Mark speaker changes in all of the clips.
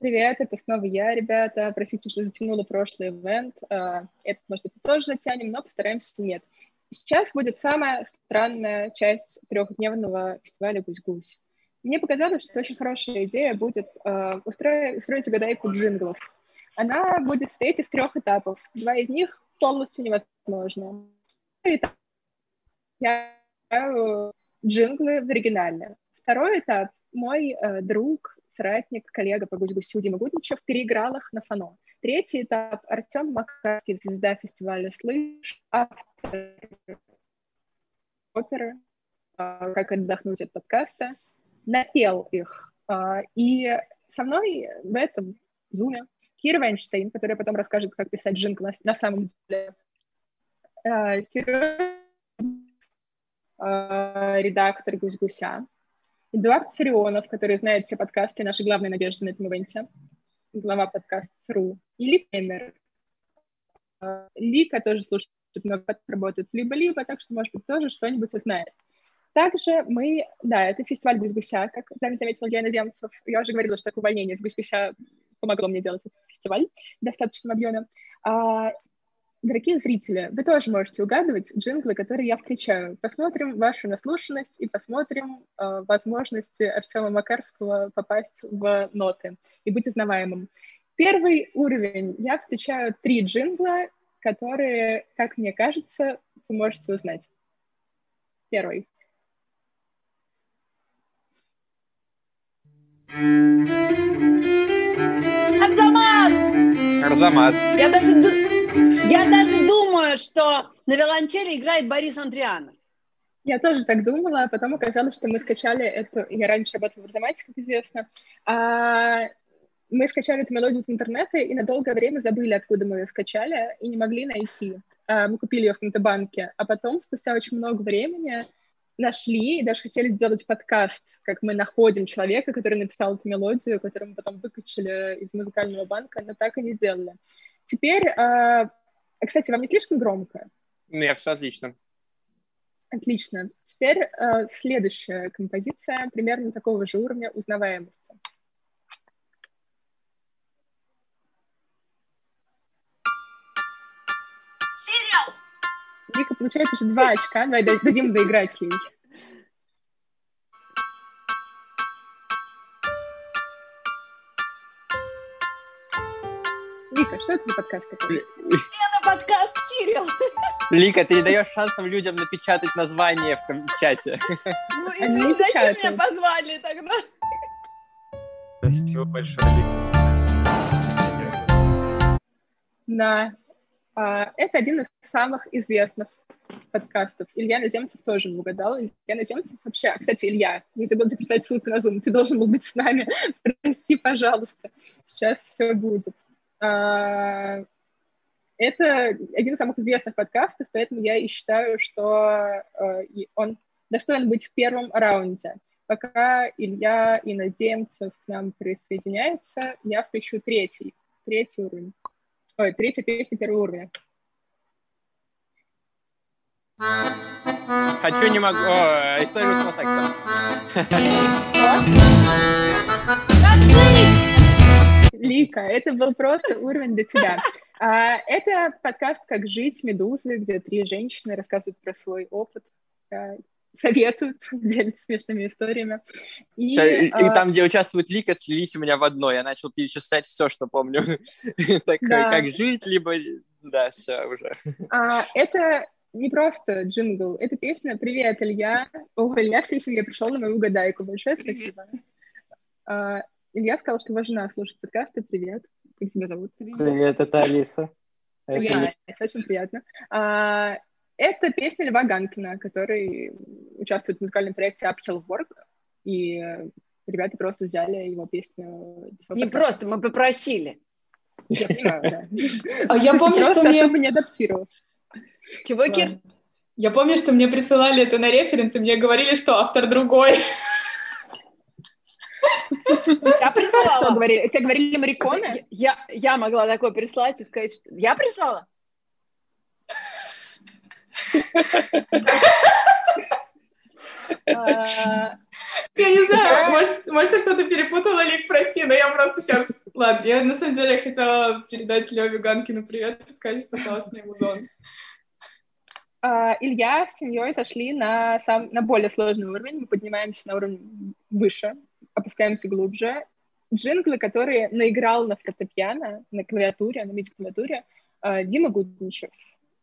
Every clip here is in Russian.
Speaker 1: Привет, это снова я, ребята. Простите, что затянула прошлый ивент. А, это, может быть, тоже затянем, но постараемся нет. Сейчас будет самая странная часть трехдневного фестиваля «Гусь-гусь». Мне показалось, что очень хорошая идея будет uh, устроить, устроить угадайку джинглов. Она будет состоять из трех этапов. Два из них полностью невозможно. Я джинглы в оригинале. Второй этап мой э, друг соратник, коллега по Гусь-Гусю Дима Гудничев переиграл их на фано. Третий этап — Артем Макарский, звезда фестиваля «Слышь», автор оперы «Как отдохнуть от подкаста», напел их. А, и со мной в этом зуме Кира Вайнштейн, которая потом расскажет, как писать джингл на, на самом деле. А, Сережа, а, редактор Гусь-Гуся. Эдуард Сарионов, который знает все подкасты, наши главные надежды на этом ивенте, глава подкаст.ру, и Ли Кемер. А, Лика тоже слушает много работает либо-либо, так что, может быть, тоже что-нибудь узнает. Также мы, да, это фестиваль Гусь-Гуся, как правильно заметил Яна Земцев. Я уже говорила, что такое увольнение с Гусь-Гуся помогло мне делать этот фестиваль в достаточном объеме. Дорогие зрители, вы тоже можете угадывать джинглы, которые я включаю. Посмотрим вашу наслушанность и посмотрим э, возможности Артема Макарского попасть в ноты и быть узнаваемым. Первый уровень. Я включаю три джингла, которые, как мне кажется, вы можете узнать. Первый.
Speaker 2: Арзамас!
Speaker 3: Арзамас.
Speaker 2: Я даже я даже думаю, что на виолончели играет Борис Андрианов.
Speaker 1: Я тоже так думала, а потом оказалось, что мы скачали эту... Я раньше работала в Арзамате, как известно. А мы скачали эту мелодию с интернета и на долгое время забыли, откуда мы ее скачали, и не могли найти. А, мы купили ее в каком-то банке, а потом, спустя очень много времени, нашли и даже хотели сделать подкаст, как мы находим человека, который написал эту мелодию, которую мы потом выкачали из музыкального банка, но так и не сделали. Теперь а, кстати, вам не слишком громко?
Speaker 3: Нет, все отлично.
Speaker 1: Отлично. Теперь э, следующая композиция примерно такого же уровня узнаваемости.
Speaker 2: Сериал!
Speaker 1: Вика получает уже два очка. Давай дадим доиграть ей. Вика, что это за подкаст такой?
Speaker 2: Это подкаст Сириал.
Speaker 3: Лика, ты не даешь шансов людям напечатать название в чате.
Speaker 2: Ну, извини, зачем меня позвали тогда?
Speaker 3: Спасибо большое,
Speaker 1: Лика. Да. А, это один из самых известных подкастов. Илья Наземцев тоже угадал. Илья Наземцев вообще... Кстати, Илья, не забыл записать ссылку на Zoom. Ты должен был быть с нами. Прости, пожалуйста. Сейчас все будет. А, это один из самых известных подкастов, поэтому я и считаю, что а, он достоин быть в первом раунде. Пока Илья Иноземцев к нам присоединяется, я включу третий, третий уровень. Ой, третья песня первого уровня.
Speaker 3: Хочу, не могу. О, историю с секса.
Speaker 1: Лика, это был просто уровень для тебя. А, это подкаст «Как жить» Медузы, где три женщины рассказывают про свой опыт, а, советуют, делятся смешными историями.
Speaker 3: И, все, и, а... там, где участвует Лика, слились у меня в одно. Я начал перечислять все, что помню. так, да. Как жить, либо... Да, все уже.
Speaker 1: А, это не просто джингл, это песня «Привет, Илья». О, Илья всей семье пришел на мою угадайку. Большое спасибо. Илья сказал, что ваша жена слушает подкасты. Привет. Как тебя зовут?
Speaker 4: Привет, это Алиса.
Speaker 1: Привет, Алиса, очень приятно. А, это песня Льва Ганкина, который участвует в музыкальном проекте Uphill Work, и ребята просто взяли его песню.
Speaker 2: Не просто, мы попросили.
Speaker 1: Я понимаю, да.
Speaker 5: А я помню, что мне...
Speaker 1: не адаптировался.
Speaker 2: Чего, Кир?
Speaker 5: Я помню, что мне присылали это на референс, и мне говорили, что автор другой.
Speaker 2: Я прислала.
Speaker 1: Говорили? Тебе говорили мариконы?
Speaker 2: Я, я могла такое прислать и сказать, что... Я прислала?
Speaker 5: Я не знаю, может, может, ты что-то перепутала, Лик, прости, но я просто сейчас... Ладно, я на самом деле хотела передать Леве Ганкину привет и сказать, что классный музон.
Speaker 1: А, Илья с семьей сошли на, сам, на более сложный уровень, мы поднимаемся на уровень выше, опускаемся глубже. Джинглы, которые наиграл на фортепиано, на клавиатуре, на MIDI-клавиатуре, а, Дима Гудничев,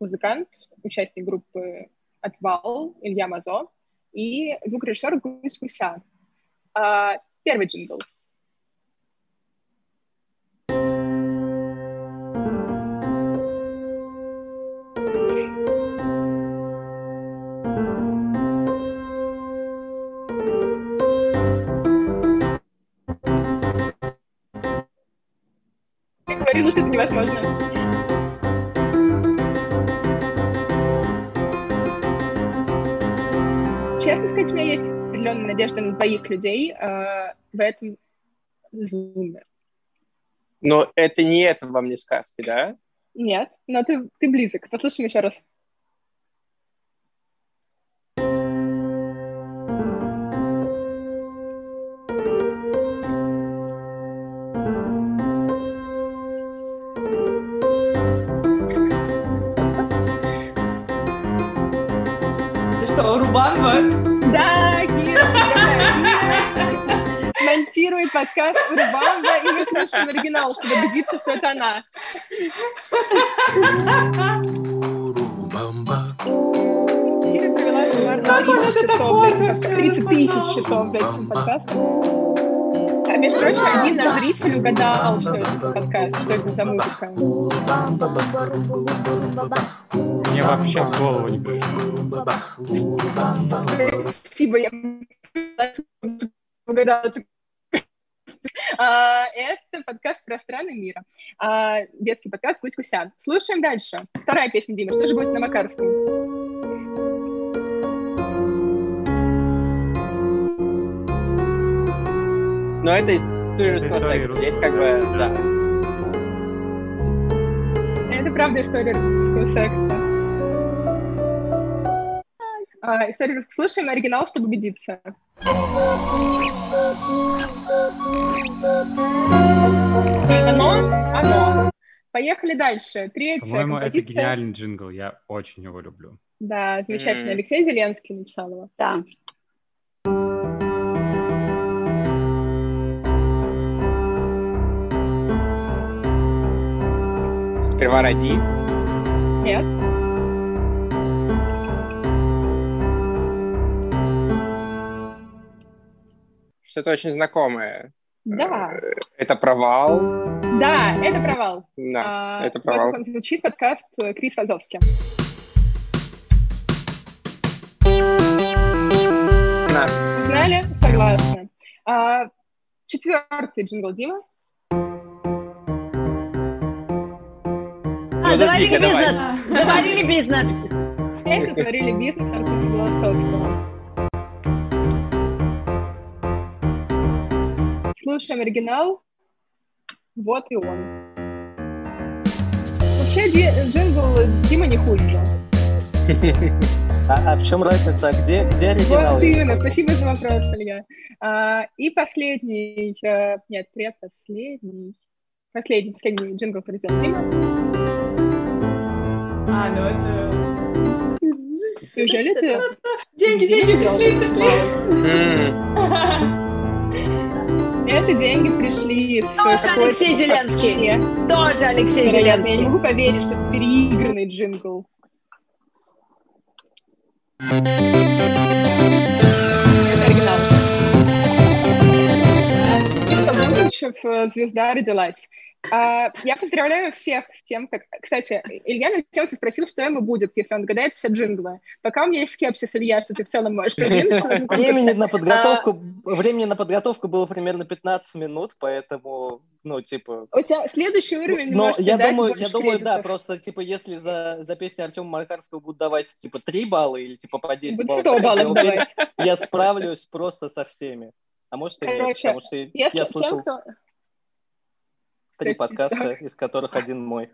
Speaker 1: музыкант, участник группы «Отвал», Илья Мазо, и звукорежиссер Гусь Гуся. А, первый джингл — Честно сказать, у меня есть определенная надежда на двоих людей э, в этом зуме.
Speaker 3: Но это не это вам не сказки, да?
Speaker 1: Нет, но ты, ты близок. Послушаем еще раз.
Speaker 5: Рубамба?
Speaker 1: Да, Кира, монтирует подкаст Рубамба, и мы слышим оригинал, чтобы убедиться, что это она. Кира провела суммарно 30 часов, 30 тысяч часов за этим подкастом. Между прочим, один наш зритель угадал, что это за подкаст, что это за музыка.
Speaker 4: Мне вообще в голову не пришло.
Speaker 1: Спасибо, я угадала. А, это подкаст про страны мира. А, детский подкаст «Кусь Куся». Слушаем дальше. Вторая песня Димы. Что же будет на Макарском?
Speaker 3: Но это история русского секса. Здесь как бы, да.
Speaker 1: Это правда история русского секса. А, историю слушаем оригинал, чтобы убедиться. Оно? Оно. Поехали дальше. Третья
Speaker 4: По-моему, композиция. это гениальный джингл. Я очень его люблю.
Speaker 1: Да, замечательно. Mm. Алексей Зеленский написал его.
Speaker 2: Да.
Speaker 3: Сперва роди.
Speaker 1: Нет.
Speaker 3: Что-то очень знакомое.
Speaker 1: Да.
Speaker 3: Э, это провал.
Speaker 1: Да, это провал.
Speaker 3: Да, а, это провал.
Speaker 1: Вот звучит подкаст э, Крис Вазовски.
Speaker 3: Да.
Speaker 1: Знали? Согласна. А, четвертый джингл Дима.
Speaker 2: А, заварили бизнес! Заварили бизнес!
Speaker 1: Это заварили бизнес Артура Белостовского. Слушаем оригинал. Вот и он. Вообще джингл Дима не хуже.
Speaker 6: А, а в чем разница? А где, где оригинал?
Speaker 1: Вот именно, спасибо за вопрос, Илья. А, и последний, а, нет, предпоследний, последний, последний джингл произвел Дима.
Speaker 5: А, ну это...
Speaker 1: Неужели ты...
Speaker 5: Деньги, деньги пришли, пришли.
Speaker 1: Это деньги пришли
Speaker 2: Тоже Алексей Зеленский. Тоже Алексей Зеленский.
Speaker 1: Я не могу поверить, что это переигранный джингл. Это оригинал. Э, звезда родилась. А, я поздравляю всех тем, как... Кстати, Илья на тем спросил, что ему будет, если он догадает все джинглы. Пока у меня есть скепсис, Илья, что ты в целом можешь
Speaker 6: Времени на подготовку, времени на подготовку было примерно 15 минут, поэтому, ну, типа...
Speaker 1: У тебя следующий уровень
Speaker 6: Но я думаю, я думаю, да, просто, типа, если за, за песню Артема Маркарского будут давать, типа, 3 балла или, типа, по 10 баллов,
Speaker 1: 100 баллов давать.
Speaker 6: я справлюсь просто со всеми. А может и нет, потому что я слышал три подкаста, из которых один мой.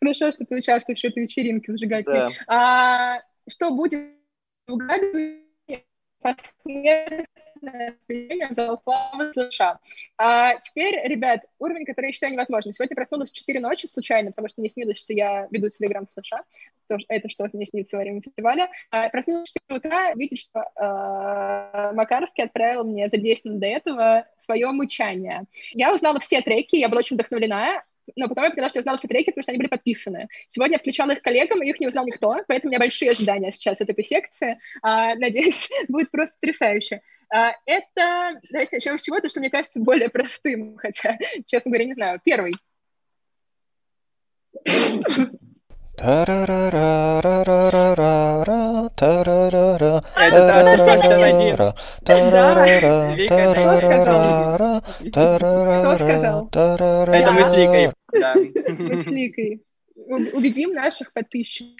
Speaker 1: Хорошо, что ты участвуешь в этой вечеринке зажигательной. Да. А, что будет? Посмертное в зал славы США. А теперь, ребят, уровень, который я считаю невозможным. Сегодня проснулась в 4 ночи случайно, потому что мне снилось, что я веду телеграм в США. Это что мне снится во время фестиваля. А, проснулась в 4 утра, видеть, что э, Макарский отправил мне за 10 минут до этого свое мучание. Я узнала все треки, я была очень вдохновлена, но потом я поняла, что я знала все треки, потому что они были подписаны. Сегодня я включала их коллегам, и их не узнал никто, поэтому у меня большие ожидания сейчас от этой секции. А, надеюсь, будет просто потрясающе. А, это, давайте начнем с чего-то, что мне кажется более простым, хотя, честно говоря, не знаю. Первый.
Speaker 3: Это да, 161.
Speaker 1: Да. Кто сказал?
Speaker 3: Это мы с Викой.
Speaker 1: Мы с Викой. Убедим наших подписчиков.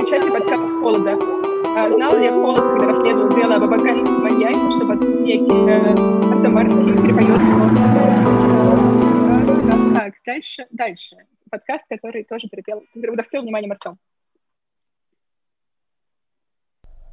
Speaker 1: Включайте подкаст холода. А, знал ли Холод, когда расследовал дело об абаканском маньяке, что под некий э, Артем Марский перепоет его? Так, дальше, дальше. Подкаст, который тоже перепел, удостоил внимания Артем.
Speaker 4: Это вам не сказки?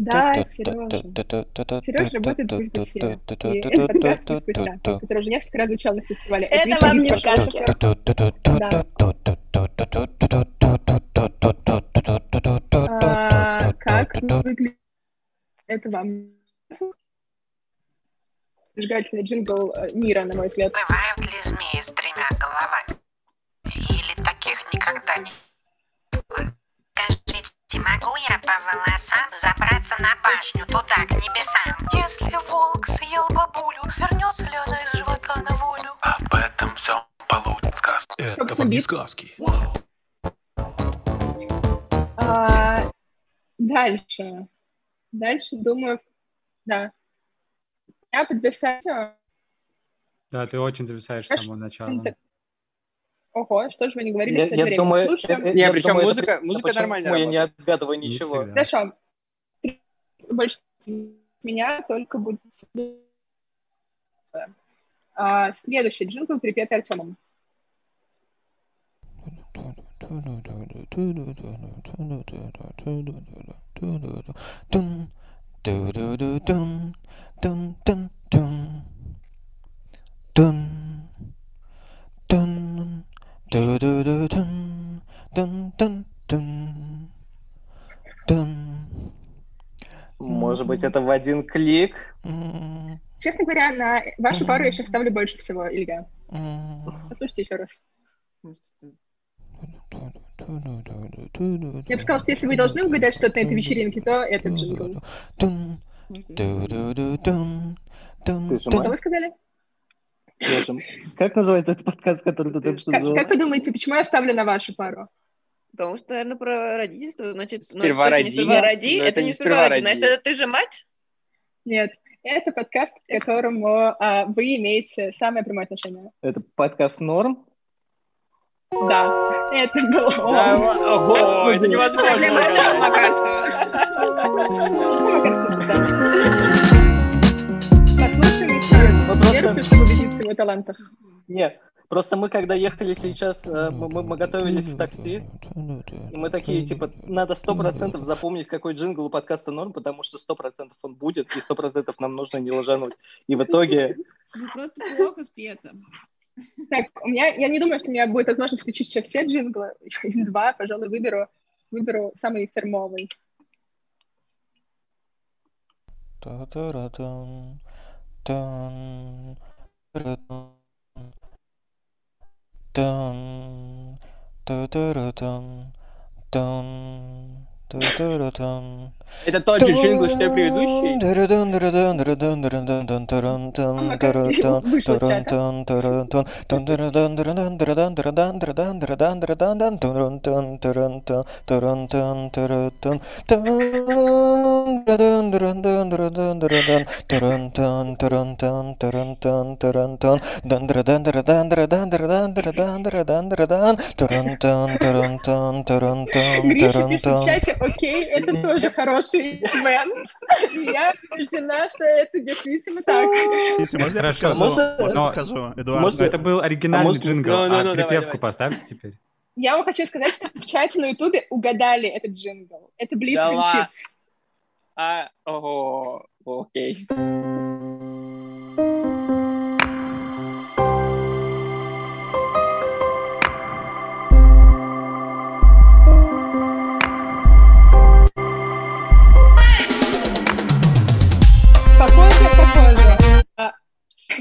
Speaker 1: Да, Сережа. Сережа работает в Гусь-Гусе. И это подкаст Гусь-Гуся, который уже несколько раз звучал на фестивале.
Speaker 2: Это вам не сказки.
Speaker 1: Как выглядит... Это вам зажигательный джингл э, мира, на мой взгляд.
Speaker 7: Бывают ли змеи с тремя головами? Или таких никогда не было? Скажите, могу я по волосам забраться на башню туда, к небесам? Если волк съел бабулю, вернется ли она из живота на волю?
Speaker 8: Об этом все получит сказка.
Speaker 1: Собственно,
Speaker 8: Это вам не сказки.
Speaker 1: А, Дальше. Дальше, думаю, да. Я подписать...
Speaker 4: Да, ты очень зависаешь с самого начала.
Speaker 1: Ого, что же вы не говорили
Speaker 6: Я,
Speaker 1: все это
Speaker 6: я
Speaker 1: время?
Speaker 6: думаю,
Speaker 1: Слушаем.
Speaker 6: э, э,
Speaker 3: Не,
Speaker 6: я
Speaker 3: причем
Speaker 6: думаю, это
Speaker 3: музыка-
Speaker 6: причина,
Speaker 3: музыка
Speaker 6: почему
Speaker 3: нормально
Speaker 6: Я не отгадываю
Speaker 4: Не
Speaker 6: ничего.
Speaker 4: всегда.
Speaker 1: Хорошо. Больше меня только будет... А, следующий джингл припет Артемом.
Speaker 6: Может быть, это в один клик?
Speaker 1: Честно говоря, на вашу пару я сейчас ставлю больше всего, Илья. Послушайте еще раз. Я бы сказала, что если вы должны угадать что-то на этой вечеринке, то это джингл. Что вы сказали?
Speaker 6: Как называется этот подкаст, который ты только что
Speaker 1: Как,
Speaker 6: назвал?
Speaker 1: как вы думаете, почему я ставлю на вашу пару?
Speaker 9: Потому что, наверное, про родительство, значит... ну,
Speaker 3: Сперва роди,
Speaker 9: не сперва роди, это,
Speaker 3: это
Speaker 9: не сперва роди. Значит, это ты же мать?
Speaker 1: Нет, это подкаст, к которому а, вы имеете самое прямое отношение.
Speaker 6: Это подкаст Норм?
Speaker 1: Да, это был он.
Speaker 3: Да, ого, это невозможно.
Speaker 1: Послушаем еще
Speaker 6: просто-
Speaker 1: версию, чтобы убедиться в его талантах.
Speaker 6: Нет, просто мы когда ехали сейчас, мы, мы- мы готовились в такси, и мы такие, типа, надо сто процентов запомнить, какой джингл у подкаста Норм, потому что сто процентов он будет, и сто процентов нам нужно не ложануть. И в итоге,
Speaker 10: Ну, просто плохо спето.
Speaker 1: Так, у меня, я не думаю, что у меня будет возможность включить сейчас все джинглы. Из два, пожалуй, выберу, выберу самый фирмовый.
Speaker 3: Это тот же джингл, что и предыдущий.
Speaker 1: Окей, это тоже хороший ивент. Я убеждена, что это действительно так.
Speaker 4: Если можно, я
Speaker 11: Хорошо,
Speaker 4: подскажу?
Speaker 6: можно-
Speaker 4: Можно
Speaker 6: но-
Speaker 4: скажу, Эдуард? это был оригинальный
Speaker 6: можно-
Speaker 4: джингл,
Speaker 3: Ну, ну,
Speaker 4: а припевку поставьте теперь.
Speaker 1: Я вам хочу сказать, что в чате на Ютубе угадали этот джингл. Это Блиц. Chips.
Speaker 3: А, ого, окей.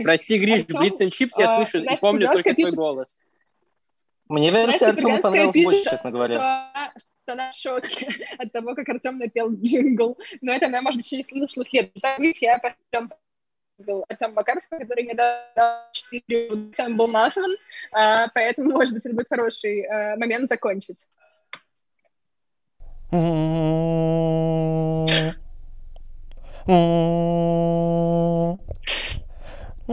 Speaker 3: Прости, Гриш, Блиц and Chips я
Speaker 1: а,
Speaker 3: слышу и помню только твой голос.
Speaker 6: Мне версия Артема понравилась
Speaker 1: пишет,
Speaker 6: больше, честно говоря.
Speaker 1: Что, что она в шоке от того, как Артем напел джингл. Но это она, может быть, еще не слышала след. Я потом Артем Макарский, который недавно 4 Артем был назван, а, поэтому, может быть, это будет хороший э, момент закончить.
Speaker 2: Что,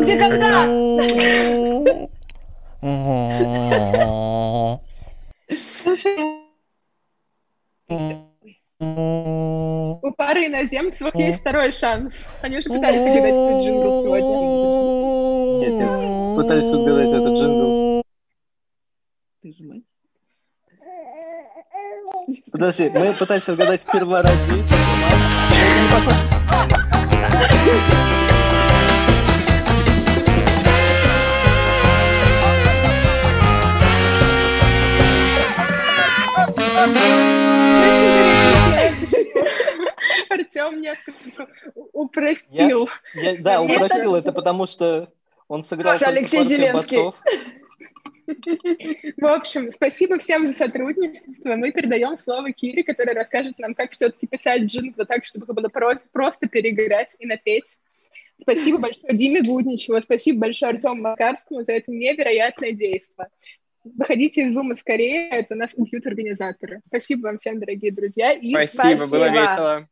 Speaker 2: где, когда?
Speaker 1: Слушай, у пары иноземцев есть второй шанс. Они уже пытались угадать этот джингл сегодня.
Speaker 6: Нет, пытаюсь угадать этот джингл.
Speaker 10: Ты же мать.
Speaker 6: Подожди, мы пытались угадать сперва ради.
Speaker 1: Артем несколько упростил.
Speaker 6: Я, да, упросил это, потому что он сыграл
Speaker 2: Тоже Алексей Зеленский.
Speaker 6: басов.
Speaker 1: В общем, спасибо всем за сотрудничество. Мы передаем слово Кире, которая расскажет нам, как все-таки писать джингл так, чтобы их было про- просто переиграть и напеть. Спасибо большое Диме Гудничеву, спасибо большое Артему Макарскому за это невероятное действие. Выходите из зума скорее, это нас убьют организаторы. Спасибо вам всем, дорогие друзья. И
Speaker 3: Спасибо, было
Speaker 2: Спасибо.
Speaker 3: весело.